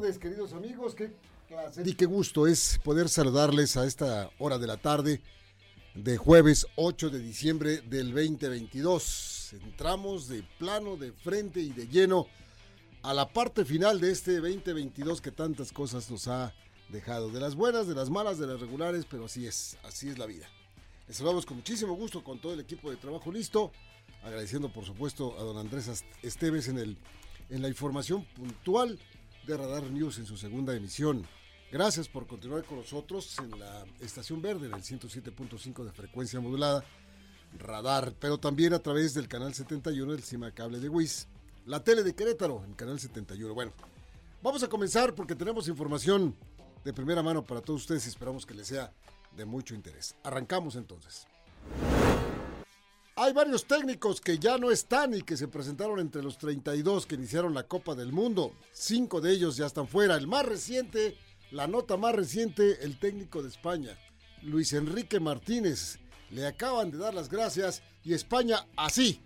Tardes, queridos amigos. Qué placer y qué gusto es poder saludarles a esta hora de la tarde de jueves 8 de diciembre del 2022. Entramos de plano, de frente y de lleno a la parte final de este 2022 que tantas cosas nos ha dejado. De las buenas, de las malas, de las regulares, pero así es, así es la vida. Les saludamos con muchísimo gusto con todo el equipo de trabajo listo, agradeciendo por supuesto a don Andrés Esteves en, el, en la información puntual de Radar News en su segunda emisión. Gracias por continuar con nosotros en la estación verde del 107.5 de frecuencia modulada, Radar, pero también a través del canal 71 del CIMA Cable de WIS, la tele de Querétaro en canal 71. Bueno, vamos a comenzar porque tenemos información de primera mano para todos ustedes y esperamos que les sea de mucho interés. Arrancamos entonces. Hay varios técnicos que ya no están y que se presentaron entre los 32 que iniciaron la Copa del Mundo. Cinco de ellos ya están fuera. El más reciente, la nota más reciente, el técnico de España, Luis Enrique Martínez. Le acaban de dar las gracias y España así,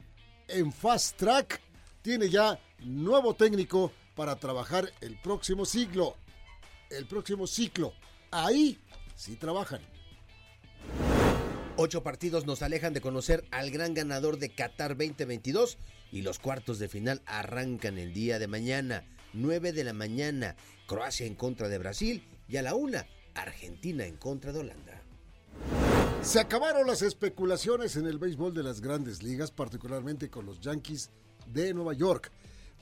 en fast track, tiene ya nuevo técnico para trabajar el próximo siglo. El próximo ciclo. Ahí sí trabajan. Ocho partidos nos alejan de conocer al gran ganador de Qatar 2022 y los cuartos de final arrancan el día de mañana, 9 de la mañana, Croacia en contra de Brasil y a la una, Argentina en contra de Holanda. Se acabaron las especulaciones en el béisbol de las grandes ligas, particularmente con los Yankees de Nueva York,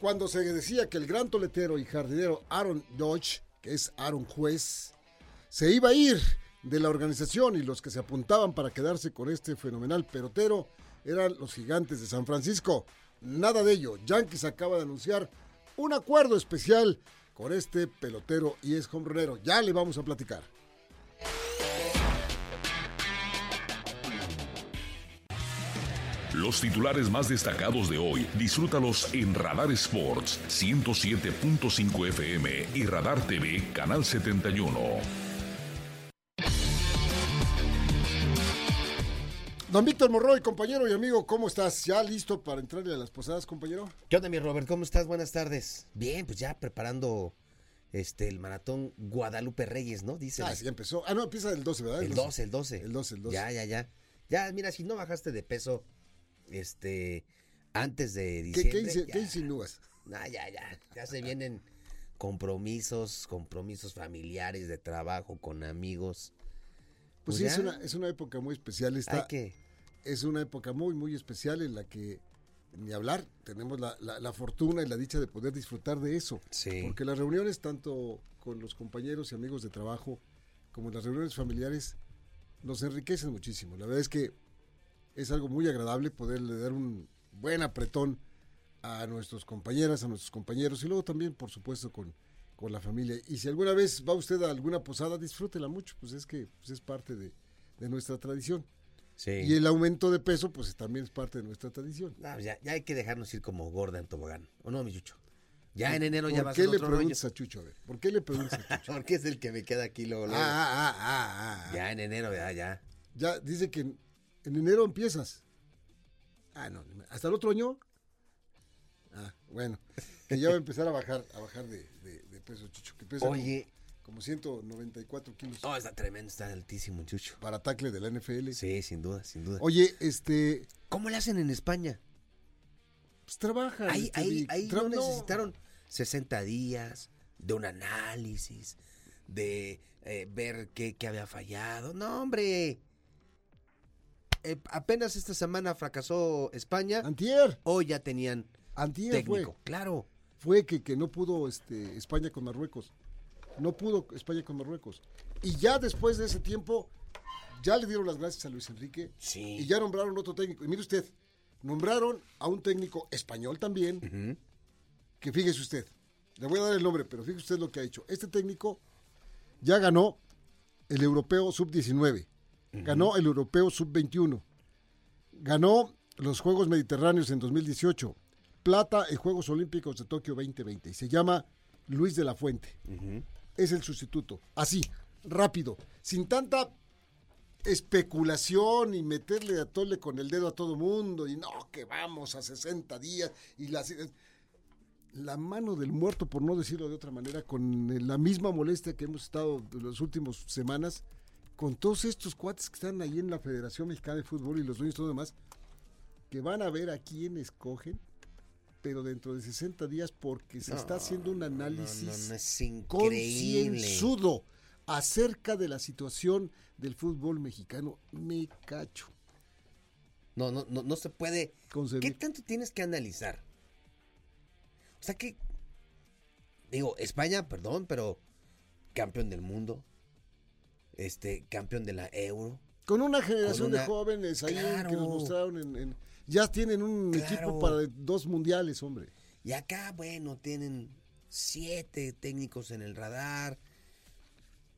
cuando se decía que el gran toletero y jardinero Aaron Dodge, que es Aaron Juez, se iba a ir de la organización y los que se apuntaban para quedarse con este fenomenal pelotero eran los gigantes de San Francisco. Nada de ello. Yankees acaba de anunciar un acuerdo especial con este pelotero y es hombronero. Ya le vamos a platicar. Los titulares más destacados de hoy, disfrútalos en Radar Sports 107.5 FM y Radar TV Canal 71. Don Víctor Morroy, compañero y amigo, ¿cómo estás? ¿Ya listo para entrarle a las posadas, compañero? ¿Qué onda, mi Robert? ¿Cómo estás? Buenas tardes. Bien, pues ya preparando este el maratón Guadalupe Reyes, ¿no? Dice. Ah, sí, ya empezó. Ah, no, empieza el 12, ¿verdad? El 12, el 12. El 12, el 12. Ya, ya, ya. Ya, mira, si no bajaste de peso, este, antes de ¿Qué, diciembre. qué, insi- ya. qué insinúas? Ah, ya, ya. Ya se vienen compromisos, compromisos familiares de trabajo con amigos. Pues Pues sí, es una, es una época muy especial. Esta, que. Es una época muy, muy especial en la que, ni hablar, tenemos la, la- la fortuna y la dicha de poder disfrutar de eso. Sí. Porque las reuniones, tanto con los compañeros y amigos de trabajo, como las reuniones familiares, nos enriquecen muchísimo. La verdad es que es algo muy agradable poderle dar un buen apretón a nuestras compañeras, a nuestros compañeros y luego también, por supuesto, con, con la familia. Y si alguna vez va usted a alguna posada, disfrútela mucho, pues es que pues es parte de, de nuestra tradición. Sí. Y el aumento de peso, pues también es parte de nuestra tradición. No, ya, ya hay que dejarnos ir como gorda en tobogán. ¿O no, mi Chucho? Ya en enero ya ¿Por va a qué ser le otro rollo. preguntas a Chucho? A ver, ¿por qué le preguntas a Chucho? Porque es el que me queda aquí luego, ah, luego. ah, ah, ah, ah. Ya en enero, ya, ya. Ya dice que en, en enero empiezas. Ah, no, hasta el otro año. Ah, bueno, que ya va a empezar a bajar, a bajar de, de- de peso, Chucho, que pesa Oye. como, como 194 kilos No, está tremendo, está altísimo, Chucho. para tackle de la NFL. Sí, sin duda, sin duda. Oye, este, ¿Cómo le hacen en España? pues trabaja. Ahí, este, ahí, ahí Tra- no necesitaron 60 días de un análisis, de eh, ver qué, qué había fallado. No, hombre. Eh, apenas esta semana fracasó España. Antier, Hoy ya tenían antier técnico. fue. Claro. Fue que, que no pudo este, España con Marruecos. No pudo España con Marruecos. Y ya después de ese tiempo, ya le dieron las gracias a Luis Enrique Sí. y ya nombraron otro técnico. Y mire usted, Nombraron a un técnico español también, que fíjese usted, le voy a dar el nombre, pero fíjese usted lo que ha hecho. Este técnico ya ganó el europeo sub-19, ganó el europeo sub-21, ganó los Juegos Mediterráneos en 2018, plata en Juegos Olímpicos de Tokio 2020 y se llama Luis de la Fuente. Es el sustituto. Así, rápido, sin tanta especulación y meterle a tole con el dedo a todo mundo y no, que vamos a 60 días y las la mano del muerto, por no decirlo de otra manera, con la misma molestia que hemos estado las últimas semanas, con todos estos cuates que están ahí en la Federación Mexicana de Fútbol y los dueños y todo demás, que van a ver a quién escogen, pero dentro de 60 días, porque se está haciendo un análisis concienzudo acerca de la situación del fútbol mexicano. Me cacho. No, no, no, no se puede. ¿Qué tanto tienes que analizar? O sea que, digo, España, perdón, pero campeón del mundo, este, campeón de la Euro. Con una generación de jóvenes ahí que nos mostraron en, ya tienen un equipo para dos mundiales, hombre. Y acá, bueno, tienen siete técnicos en el radar.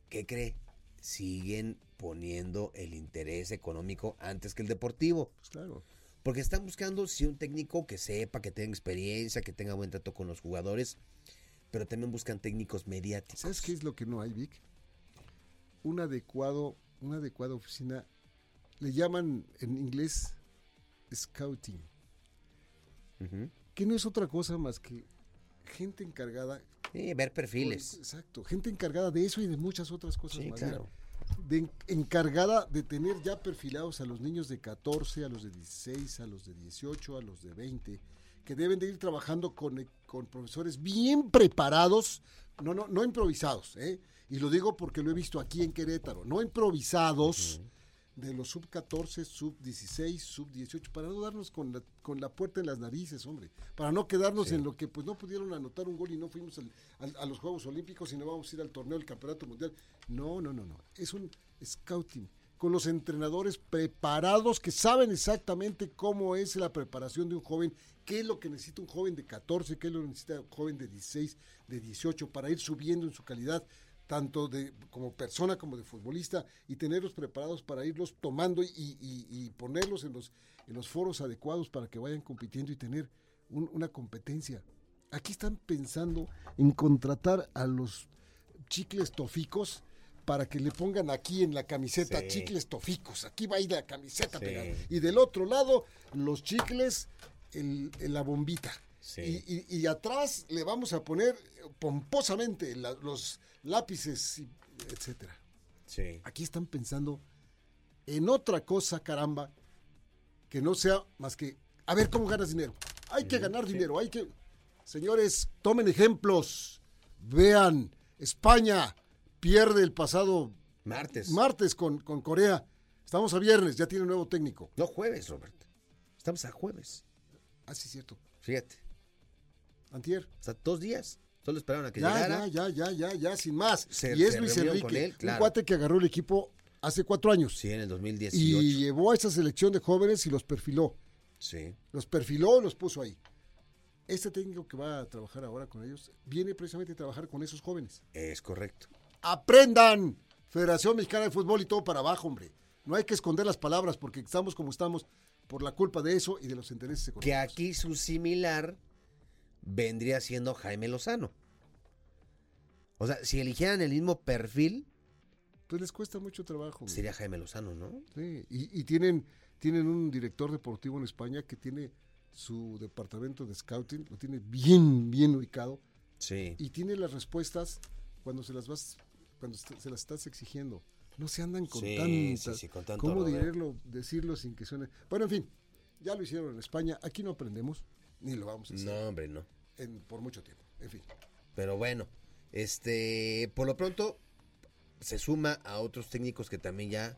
¿Qué cree? Siguen poniendo el interés económico antes que el deportivo. Pues claro. Porque están buscando, sí, un técnico que sepa, que tenga experiencia, que tenga buen trato con los jugadores, pero también buscan técnicos mediáticos. ¿Sabes qué es lo que no hay, Vic? Un adecuado, una adecuada oficina, le llaman en inglés scouting, que no es otra cosa más que gente encargada. Sí, ver perfiles. exacto, gente encargada de eso y de muchas otras cosas más. Claro de, encargada de tener ya perfilados a los niños de 14, a los de 16, a los de 18, a los de 20, que deben de ir trabajando con, con profesores bien preparados, no, no, no improvisados, ¿eh? y lo digo porque lo he visto aquí en Querétaro, no improvisados de los sub 14, sub 16, sub 18, para no darnos con la, con la puerta en las narices, hombre, para no quedarnos en lo que pues no pudieron anotar un gol y no fuimos a los Juegos Olímpicos y no vamos a ir al torneo del Campeonato Mundial. No, no, no, no, es un scouting con los entrenadores preparados que saben exactamente cómo es la preparación de un joven, qué es lo que necesita un joven de 14, qué es lo que necesita un joven de 16, de 18 para ir subiendo en su calidad tanto de como persona como de futbolista y tenerlos preparados para irlos tomando y, ponerlos en los, en los foros adecuados para que vayan compitiendo y tener una competencia. Aquí están pensando en contratar a los chicles toficos para que le pongan aquí en la camiseta chicles toficos. Aquí va a ir la camiseta pegada. Y del otro lado, los chicles en la bombita. Y, atrás le vamos a poner pomposamente los lápices, etcétera. Sí. Aquí están pensando en otra cosa, caramba, que no sea más que a ver cómo ganas dinero. Hay que ganar dinero, hay que. Señores, tomen ejemplos. Vean, España pierde el pasado martes. Martes con, con Corea. Estamos a viernes, ya tiene un nuevo técnico. No jueves, Robert. Estamos a jueves. Ah, sí, cierto. Fíjate. Antier. O sea, dos días. Solo esperaron a que ya, llegara. Ya, ya, ya, ya, ya, sin más. y es Luis Enrique, un cuate que agarró el equipo hace cuatro años. Sí, en el 2018. Y llevó a esa selección de jóvenes y los perfiló. Sí. Los perfiló y los puso ahí. Este técnico que va a trabajar ahora con ellos viene precisamente a trabajar con esos jóvenes. Es correcto. Aprendan. Federación Mexicana de Fútbol y todo para abajo, hombre. No hay que esconder las palabras porque estamos como estamos por la culpa de eso y de los intereses económicos. Que aquí su similar vendría siendo Jaime Lozano. O sea, si eligieran el mismo perfil. Pues les cuesta mucho trabajo. Sería Jaime Lozano, ¿no? Sí, y, tienen, tienen un director deportivo en España que tiene su departamento de scouting, lo tiene bien, bien ubicado. Sí. Y tiene las respuestas cuando se las vas, cuando se las estás exigiendo. No se andan con sí, Sí, con tanto ¿Cómo decirlo, decirlo sin que suene? Bueno, en fin, ya lo hicieron en España. Aquí no aprendemos, ni lo vamos a hacer. No, hombre, no por mucho tiempo. En fin. Pero bueno, este, por lo pronto se suma a otros técnicos que también ya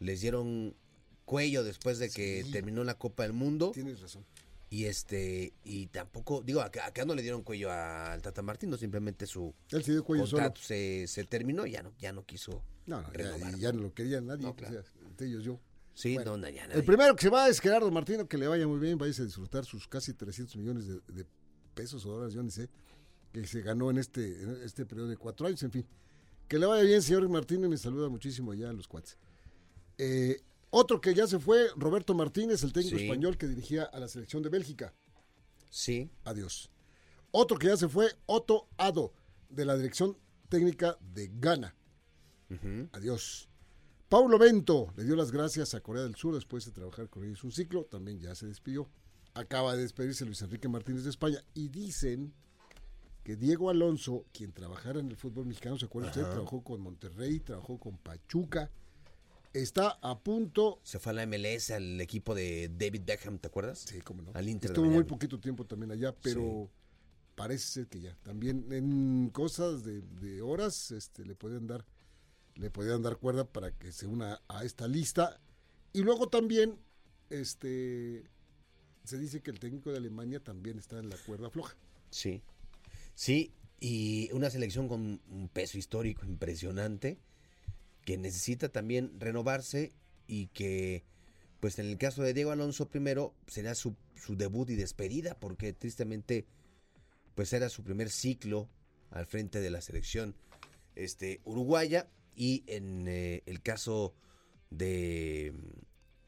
les dieron cuello después de que terminó la Copa del Mundo. Tienes razón. Y este, y tampoco, digo, acá, no le dieron cuello al Tata Martino, simplemente su contrato se, se, terminó y ya no, ya no quiso no, no ya, no lo quería nadie, ellos yo. Sí, Bueno, no, ya El primero que se va es Gerardo Martino, que le vaya muy bien, vaya a disfrutar sus casi 300 millones de, de pesos o dólares, yo ni sé, que se ganó en este, en este periodo de cuatro años, en fin. Que le vaya bien, señor Martino, y me saluda muchísimo ya a los cuates. Eh, otro que ya se fue, Roberto Martínez, el técnico Sí. español que dirigía a la selección de Bélgica. Sí, Adiós. Otro que ya se fue, Otto Ado, de la dirección técnica de Ghana. Adiós. Paulo Bento le dio las gracias a Corea del Sur después de trabajar con ellos un ciclo, también ya se despidió. Acaba de despedirse Luis Enrique Martínez de España. Y dicen que Diego Alonso, quien trabajara en el fútbol mexicano, ¿se acuerda usted? Trabajó con Monterrey, trabajó con Pachuca, está a punto, se fue a la MLS al equipo de David Beckham, ¿te acuerdas? sí, cómo no, Al Inter estuvo muy poquito tiempo también allá, pero parece ser que ya, también en cosas de, de horas este, le podían dar le podían dar cuerda para que se una a esta lista. Y luego también, este, se dice que el técnico de Alemania también está en la cuerda floja. Sí. Sí, y una selección con un peso histórico impresionante que necesita también renovarse y que, pues en el caso de Diego Alonso primero, será su, su debut y despedida porque tristemente, pues era su primer ciclo al frente de la selección este, uruguaya y en eh, el caso de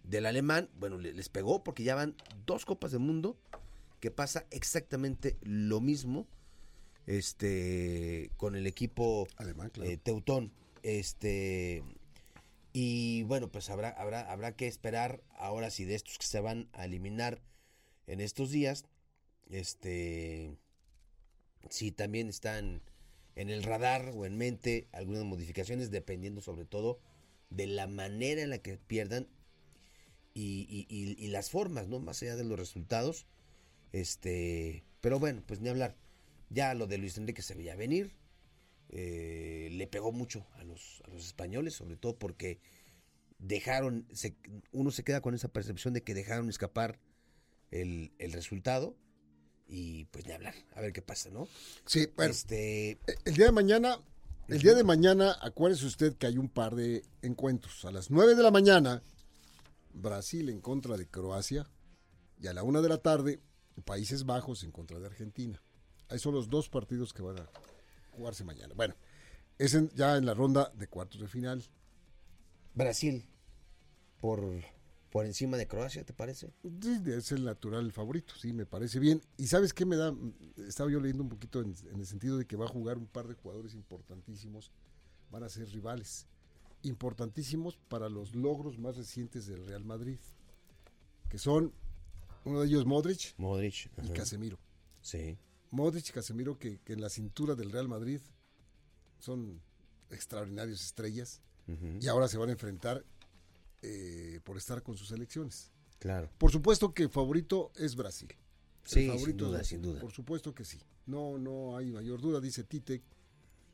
del alemán, bueno, le- les pegó porque ya van dos copas del mundo que pasa exactamente lo mismo este con el equipo Alemán, claro. eh, Teutón. Este y bueno, pues habrá habrá habrá que esperar ahora si de estos que se van a eliminar en estos días este si también están en el radar o en mente algunas modificaciones dependiendo sobre todo de la manera en la que pierdan y, y- las formas, ¿no? Más allá de los resultados. Este, pero bueno, pues ni hablar. Ya lo de Luis Enrique se veía venir. eh, le pegó mucho a los, a los españoles, sobre todo porque dejaron, se- uno se queda con esa percepción de que dejaron escapar el, el resultado y pues ni hablar, a ver qué pasa, ¿no? Sí, bueno, Este, el día de mañana, el día de mañana, acuérdese usted que hay un par de encuentros. A las 9 de la mañana, Brasil en contra de Croacia. Y a la una de la tarde, Países Bajos en contra de Argentina. Ahí son los dos partidos que van a jugarse mañana. Bueno, es en- ya en la ronda de cuartos de final. Brasil, por, por encima de Croacia, ¿te parece? Sí, Es el natural favorito, sí, me parece bien. Y sabes qué me da, estaba yo leyendo un poquito en, en el sentido de que va a jugar un par de jugadores importantísimos, van a ser rivales, importantísimos para los logros más recientes del Real Madrid, que son uno de ellos Modric Modric. y ajá. Casemiro. Sí. Modric y Casemiro que, que en la cintura del Real Madrid son extraordinarios estrellas y ahora se van a enfrentar eh, por estar con sus selecciones. Claro. Por supuesto que favorito es Brasil. El Sí, favorito sin es duda, Brasil. sin duda. Por supuesto que sí. No, no hay mayor duda. Dice Tite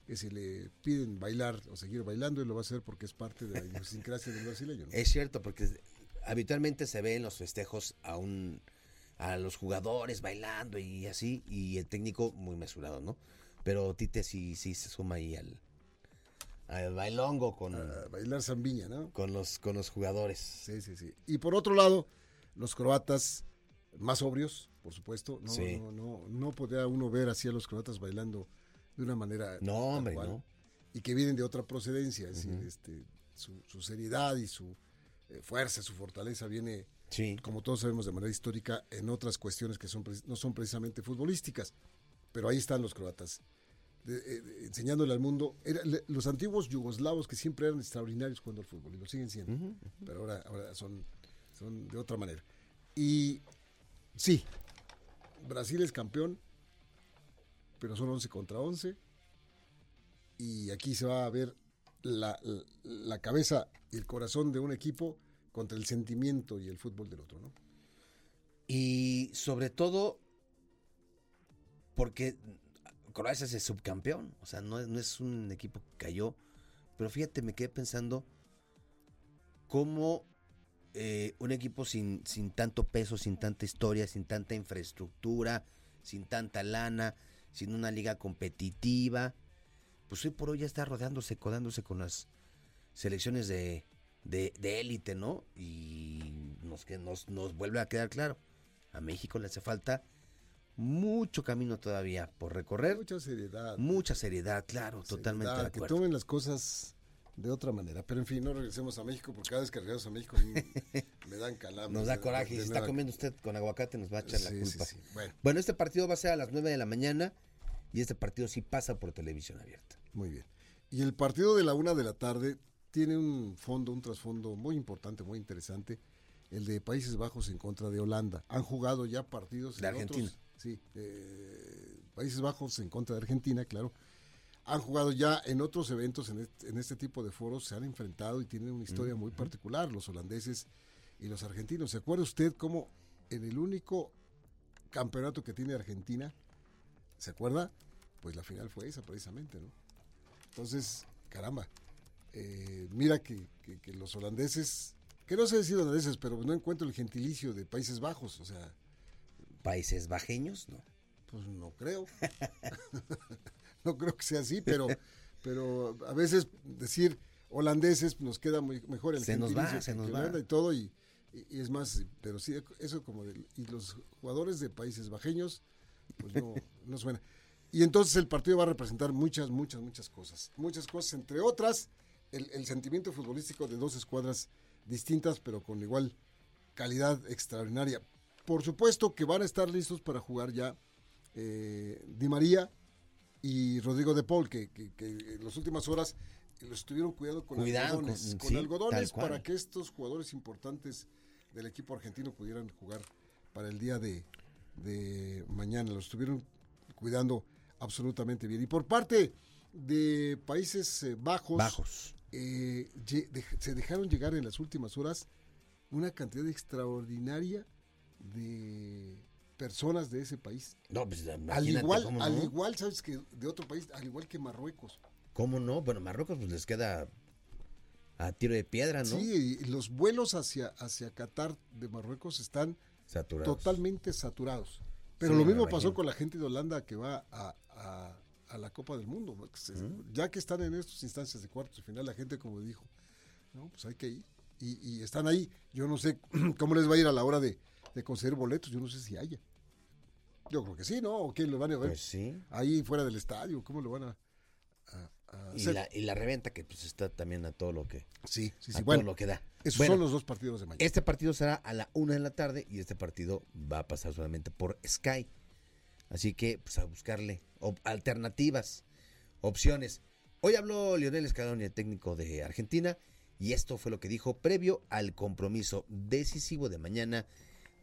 que si le piden bailar o seguir bailando, él lo va a hacer porque es parte de la idiosincrasia del brasileño. ¿no? Es cierto, porque habitualmente se ve en los festejos a un a los jugadores bailando y así, y el técnico muy mesurado, ¿no? Pero Tite sí, sí se suma ahí al, al bailongo con, A bailar zambiña, ¿no? con los con los jugadores. Sí, sí, sí. Y por otro lado, los croatas más sobrios, por supuesto. No, Sí. no, no, no podría uno ver así a los croatas bailando de una manera. No, hombre, cual. no. Y que vienen de otra procedencia. Es decir, este, su, su seriedad y su eh, fuerza, su fortaleza viene Sí. como todos sabemos de manera histórica, en otras cuestiones que son, no son precisamente futbolísticas. Pero ahí están los croatas, eh, enseñándole al mundo. Era- le- los antiguos yugoslavos que siempre eran extraordinarios jugando al fútbol, y lo siguen siendo. Pero ahora, ahora son, son de otra manera. Y sí, Brasil es campeón, pero son 11 contra 11. Y aquí se va a ver la, la- la cabeza y el corazón de un equipo contra el sentimiento y el fútbol del otro, ¿no? Y sobre todo porque Croacia es subcampeón, o sea, no, no es un equipo que cayó, pero fíjate, me quedé pensando cómo eh, un equipo sin, sin tanto peso, sin tanta historia, sin tanta infraestructura, sin tanta lana, sin una liga competitiva, pues hoy por hoy ya está rodeándose, codándose con las selecciones de, de élite, ¿no? Y nos, que nos, nos vuelve a quedar claro, a México le hace falta mucho camino todavía por recorrer. Mucha seriedad. Mucha seriedad, claro, totalmente de Que tomen las cosas de otra manera. Pero en fin, no regresemos a México porque cada vez que regresamos a México me dan calambres. Nos da coraje. Si está comiendo usted con aguacate nos va a echar la culpa. bueno. bueno, este partido va a ser a las 9 de la mañana y este partido sí pasa por televisión abierta. Muy bien. Y el partido de la una de la tarde tiene un fondo, un trasfondo muy importante, muy interesante. El de Países Bajos en contra de Holanda. Han jugado ya partidos de Argentina. Sí, Países Bajos en contra de Argentina, claro han jugado ya en otros eventos, en este, tipo de foros, se han enfrentado y tienen una historia muy particular, los holandeses y los argentinos. ¿Se acuerda usted cómo en el único campeonato que tiene Argentina, ¿se acuerda? Pues la final fue esa precisamente, ¿no? Entonces, caramba, eh, mira que, los holandeses, que no sé decir holandeses, pero no encuentro el gentilicio de Países Bajos, o sea... ¿Países bajeños? No. Pues no creo. no creo que sea así, pero, pero a veces decir holandeses nos queda muy mejor el se nos va, se nos va. y todo y, es más, pero sí eso como de, y los jugadores de países bajeños pues no, no suena. Y entonces el partido va a representar muchas, muchas, muchas cosas. Muchas cosas, entre otras, el, el sentimiento futbolístico de dos escuadras distintas, pero con igual calidad extraordinaria. Por supuesto que van a estar listos para jugar ya eh, Di María, y Rodrigo de Paul, que, en las últimas horas los estuvieron cuidando con algodones, con, algodones para que estos jugadores importantes del equipo argentino pudieran jugar para el día de, mañana. Los estuvieron cuidando absolutamente bien. Y por parte de Países eh, Bajos, Bajos. Eh, se dejaron llegar en las últimas horas una cantidad extraordinaria de personas de ese país. No, pues al igual, al igual, sabes que de otro país, al igual que Marruecos. ¿Cómo no? Bueno, Marruecos pues les queda a tiro de piedra, ¿no? Sí, y los vuelos hacia hacia Qatar de Marruecos están totalmente saturados. Pero lo mismo pasó con la gente de Holanda que va a, la Copa del Mundo. Ya que están en estas instancias de cuartos de final, la gente como dijo, no, pues hay que ir. Y, y están ahí. Yo no sé cómo les va a ir a la hora de, de conseguir boletos, yo no sé si haya. Yo creo que sí, ¿no? ¿O quién lo van a ver? Pues sí. Ahí fuera del estadio, ¿cómo lo van a, y, la, y la reventa que pues está también a todo lo que sí, sí, sí. bueno, lo que da. Esos son los dos partidos de mañana. Este partido será a la una de la tarde y este partido va a pasar solamente por Sky. Así que pues a buscarle alternativas, opciones. Hoy habló Lionel Scaloni, el técnico de Argentina, y esto fue lo que dijo previo al compromiso decisivo de mañana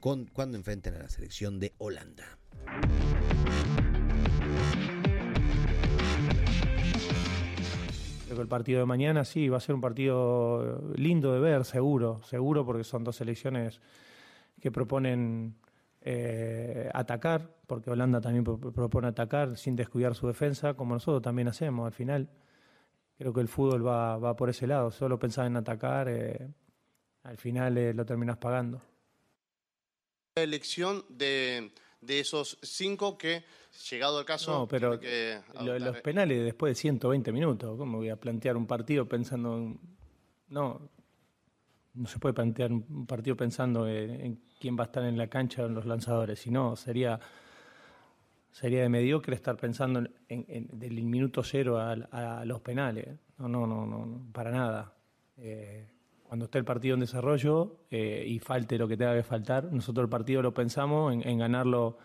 cuando enfrenten a la selección de Holanda. Creo que el partido de mañana sí va a ser un partido lindo de ver, seguro, seguro, porque son dos selecciones que proponen eh, atacar, porque Holanda también propone atacar sin descuidar su defensa, como nosotros también hacemos al final. Creo que el fútbol va, por ese lado, solo pensar en atacar, eh, al final eh, lo terminas pagando elección de, de esos cinco que, llegado el caso... No, pero los penales después de 120 minutos, ¿cómo voy a plantear un partido pensando en... No, no se puede plantear un partido pensando en, quién va a estar en la cancha o en los lanzadores, sino sería sería de mediocre estar pensando en, del minuto cero a, los penales. No, no, no, no, para nada. Eh, cuando esté el partido en desarrollo eh, y falte lo que tenga que faltar, nosotros el partido lo pensamos en, ganarlo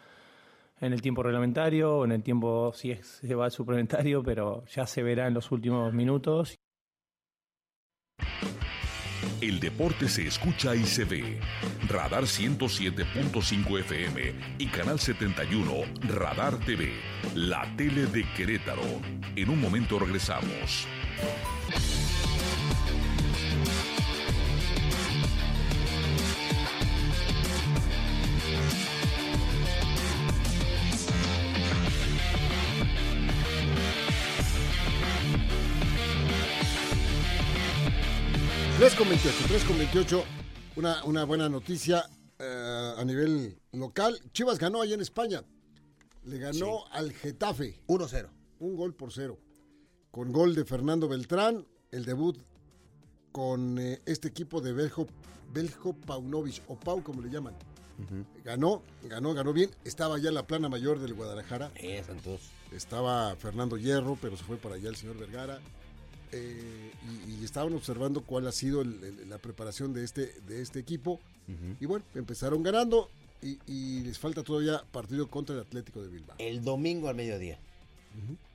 en el tiempo reglamentario o en el tiempo, si se va al suplementario, pero ya se verá en los últimos minutos. El deporte se escucha y se ve. Radar 107.5 FM y Canal 71 Radar TV, la tele de Querétaro. En un momento regresamos. Con 28, 3 con 28. Una, una buena noticia eh, a nivel local. Chivas ganó allá en España. Le ganó al Getafe. 1-0. Un gol por cero. Con gol de Fernando Beltrán, el debut con eh, este equipo de Beljo, Beljo Paunovic, o Pau como le llaman. Ganó, ganó, ganó bien. Estaba ya en la plana mayor del Guadalajara. Eh, Santos. Estaba Fernando Hierro, pero se fue para allá el señor Vergara. Eh, y, y estaban observando cuál ha sido el- el- la preparación de este, de este equipo. Y bueno, empezaron ganando y, y les falta todavía partido contra el Atlético de Bilbao. El domingo al mediodía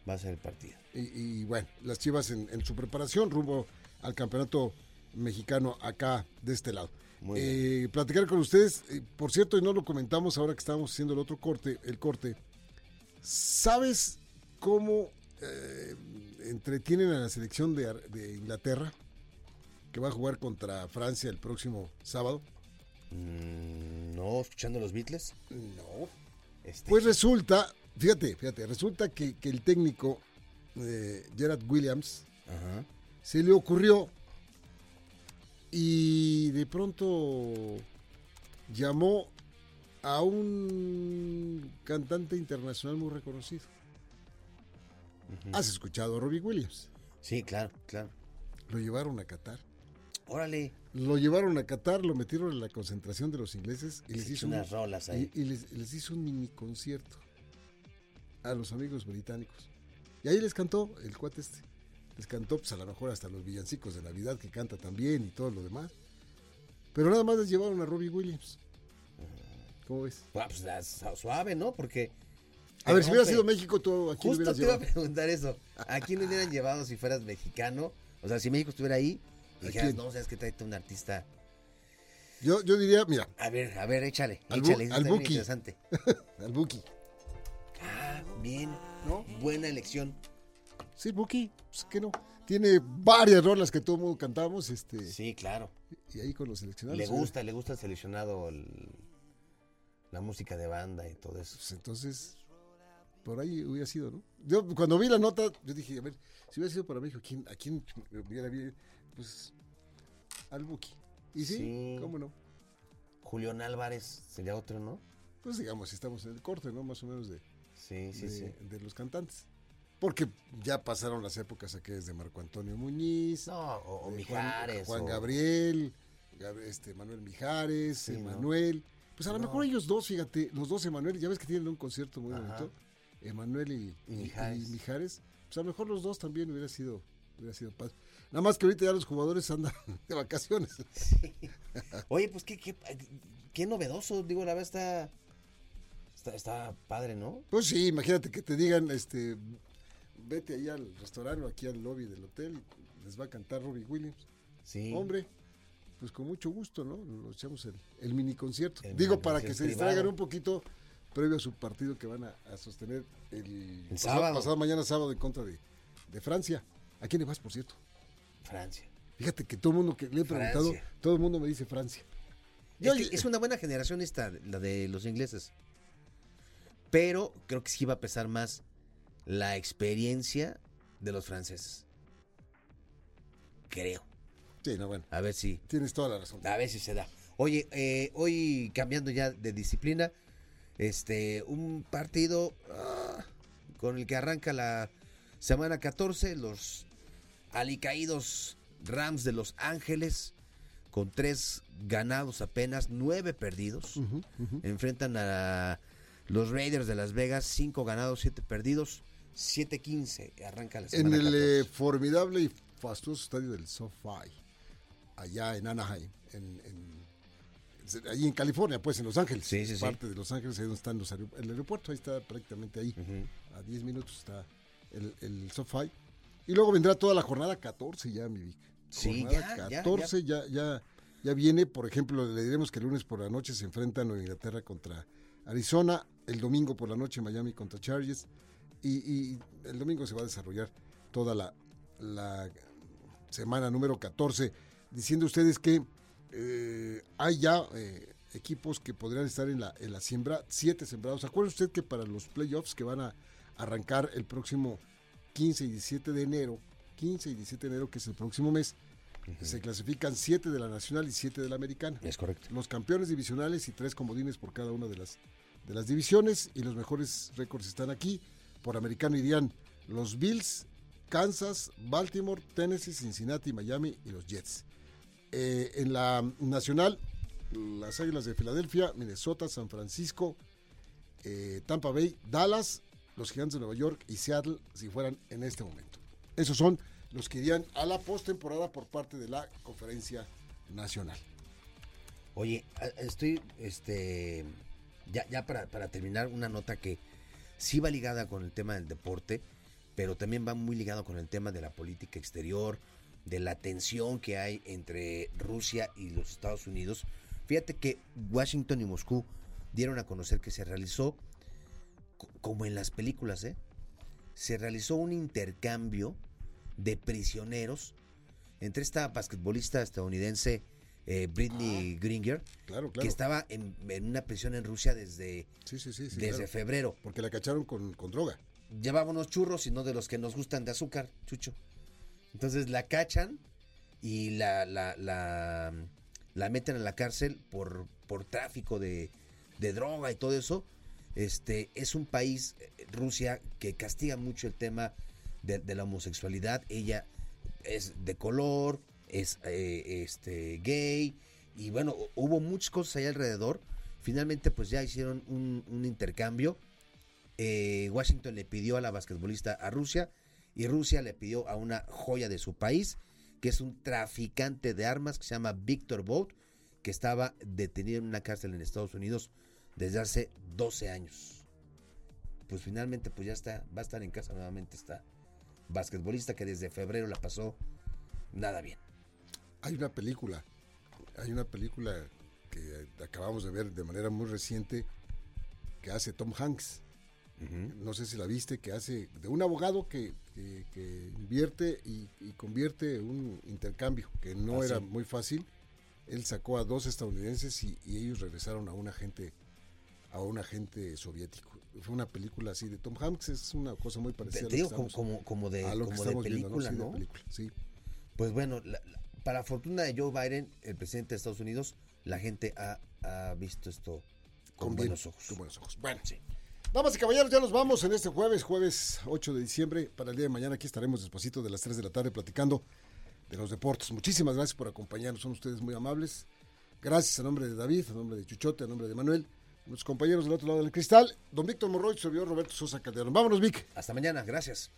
va a ser el partido. Y, y bueno, las Chivas en, en su preparación rumbo al campeonato mexicano acá de este lado. Muy Eh, platicar con ustedes, eh, por cierto, y no lo comentamos ahora que estábamos haciendo el otro corte, el corte. ¿Sabes cómo eh, entretienen a la selección de, de Inglaterra que va a jugar contra Francia el próximo sábado? Mm, no, escuchando los Beatles. No. Este, Pues resulta, fíjate, fíjate, resulta que, que el técnico eh, Gerard Williams Ajá. se le ocurrió y de pronto llamó a un cantante internacional muy reconocido. ¿Has escuchado a Robbie Williams? Sí, claro, claro. Lo llevaron a Qatar. Órale. Lo llevaron a Qatar, lo metieron en la concentración de los ingleses y les hizo, echó un, unas rolas ahí. y- y les, les hizo un mini concierto a los amigos británicos. Y ahí les cantó el cuate este. Les cantó, pues a lo mejor hasta los villancicos de Navidad que canta también y todo lo demás. Pero nada más les llevaron a Robbie Williams. ¿Cómo ves? Pues su- suave, ¿no? Porque. A ver, si hubiera sido México, tú aquí Justo hubieras te iba a preguntar eso. ¿A quién le hubieran llevado si fueras mexicano? O sea, si México estuviera ahí y ¿A dijeras, quién? no, sabes que trae un artista. Yo, yo diría, mira, A ver, a ver, échale. Al échale, al Buki. interesante. al Buki. Ah, bien. ¿No? Buena elección. Sí, Buki, pues que no. Tiene varias rolas que todo el mundo cantamos, este, Sí, claro. y ahí con los seleccionados. Le ¿eh? gusta, le gusta el seleccionado el- la música de banda y todo eso. Pues entonces, por ahí hubiera sido, ¿no? Yo cuando vi la nota, yo dije, a ver, si hubiera sido para México, ¿a quién, a quién hubiera bien? Pues al Buki. Y sí, Sí. cómo no. Julián Álvarez sería otro, ¿no? Pues digamos, estamos en el corte, ¿no? Más o menos de, Sí, sí, de, sí. de los cantantes. Porque ya pasaron las épocas aquellas de Marco Antonio Muñiz, No, o, o de Mijares. Juan, Juan o- Gabriel, Gab- este, Manuel Mijares, Sí, ¿no? Emanuel. Pues a lo No. mejor ellos dos, fíjate, los dos Emanuel, ya ves que tienen un concierto muy Ajá. bonito. Emanuel y, Mijares. y Mijares. Pues a lo mejor los dos también hubiera sido, hubiera sido. Nada más que ahorita ya los jugadores andan de vacaciones. Sí. Oye, pues qué, qué, qué novedoso. Digo, la verdad está, está. Está padre, ¿no? Pues sí, imagínate que te digan, este, vete ahí al restaurante o aquí al lobby del hotel y les va a cantar Robbie Williams. Sí. Hombre, pues con mucho gusto, ¿no? Nos echamos el, el mini concierto. El Digo, mini para que se distraigan privado. un poquito previo a su partido que van a, a sostener el, El pasado, sábado. pasado mañana sábado en contra de, de Francia. ¿A quién le vas, por cierto? Francia. Fíjate que todo el mundo que le he preguntado, Francia. todo el mundo me dice Francia. Es, Yo- que es una buena generación esta, la de los ingleses. Pero creo que sí va a pesar más la experiencia de los franceses. Creo. Sí, no, bueno, A ver si. tienes toda la razón. A ver si se da. Oye, eh, hoy cambiando ya de disciplina, este, un partido ah, con el que arranca la semana 14, los alicaídos Rams de Los Ángeles, con tres ganados apenas, nueve perdidos, enfrentan a los Raiders de Las Vegas, cinco ganados, siete perdidos, 7-15, arranca la En semana el 14. eh, formidable y fastuoso estadio del SoFi, allá en Anaheim, en, en- allí en California, pues en Los Ángeles. Sí, sí, sí. Parte de Los Ángeles, ahí donde están los aeropu- el aeropuerto, ahí está prácticamente ahí. A 10 minutos está el, el SoFi. Y luego vendrá toda la jornada 14 ya, mi Vic. Sí, Jornada ya, ya, 14 ya, ya, ya viene. Por ejemplo, le diremos que el lunes por la noche se enfrentan Nueva Inglaterra contra Arizona. El domingo por la noche Miami contra Chargers. Y, y el domingo se va a desarrollar toda la, la semana número 14. Diciendo ustedes que eh, hay ya eh, equipos que podrían estar en la, en la siembra, siete sembrados. Acuérdese usted que para los playoffs que van a arrancar el próximo 15 y 17 de enero, 15 y 17 de enero, que es el próximo mes, se clasifican siete de la nacional y siete de la americana. Es correcto. Los campeones divisionales y tres comodines por cada una de las, de las divisiones y los mejores récords están aquí. Por americano irían los Bills, Kansas, Baltimore, Tennessee, Cincinnati, Miami y los Jets. Eh, en la nacional, las Águilas de Filadelfia, Minnesota, San Francisco, eh, Tampa Bay, Dallas, los Gigantes de Nueva York y Seattle si fueran en este momento. Esos son los que irían a la postemporada por parte de la conferencia nacional. Oye, estoy, este, ya, ya para, para terminar, una nota que sí va ligada con el tema del deporte, pero también va muy ligado con el tema de la política exterior, de la tensión que hay entre Rusia y los Estados Unidos. Fíjate que Washington y Moscú dieron a conocer que se realizó, como en las películas, ¿eh? se realizó un intercambio de prisioneros entre esta basquetbolista estadounidense eh, Britney ah, Gringer, que estaba en, una prisión en Rusia desde, desde febrero. Porque la cacharon con, con droga. Llevaba unos churros y no de los que nos gustan de azúcar, chucho. Entonces la cachan y la, la, la, meten a la cárcel por, por tráfico de, de droga y todo eso. Este es un país, eh, Rusia, que castiga mucho el tema de, de la homosexualidad. Ella es de color, es eh, este, gay, y bueno, hubo muchas cosas ahí alrededor. Finalmente, pues ya hicieron un, intercambio. Eh, Washington le pidió a la basquetbolista a Rusia y Rusia le pidió a una joya de su país, que es un traficante de armas que se llama Victor Boat, que estaba detenido en una cárcel en Estados Unidos desde hace 12 años. Pues finalmente, pues ya está, va a estar en casa nuevamente esta basquetbolista que desde febrero la pasó nada bien. Hay una película, hay una película que acabamos de ver de manera muy reciente que hace Tom Hanks. No sé si la viste, que hace de un abogado que, invierte y, convierte un intercambio, que no ah, era muy fácil. Él sacó a dos estadounidenses y, ellos regresaron a un agente a un agente soviético. Fue una película así de Tom Hanks, es una cosa muy parecida a lo como, como, de, película, ¿no? Sí, Pues bueno, la, para fortuna de Joe Biden, el presidente de Estados Unidos, la gente ha, visto esto con, buenos ojos. Con buenos ojos. Bueno, sí. Damas y caballeros, ya nos vamos en este jueves, jueves 8 de diciembre. Para el día de mañana aquí estaremos despacito de las 3 de la tarde platicando de los deportes. Muchísimas gracias por acompañarnos, son ustedes muy amables. Gracias a nombre de David, a nombre de Chuchote, a nombre de Manuel, nuestros compañeros del otro lado del cristal. Don Víctor Morroy, servidor Roberto Sosa Calderón. Vámonos, Vic. Hasta mañana, gracias.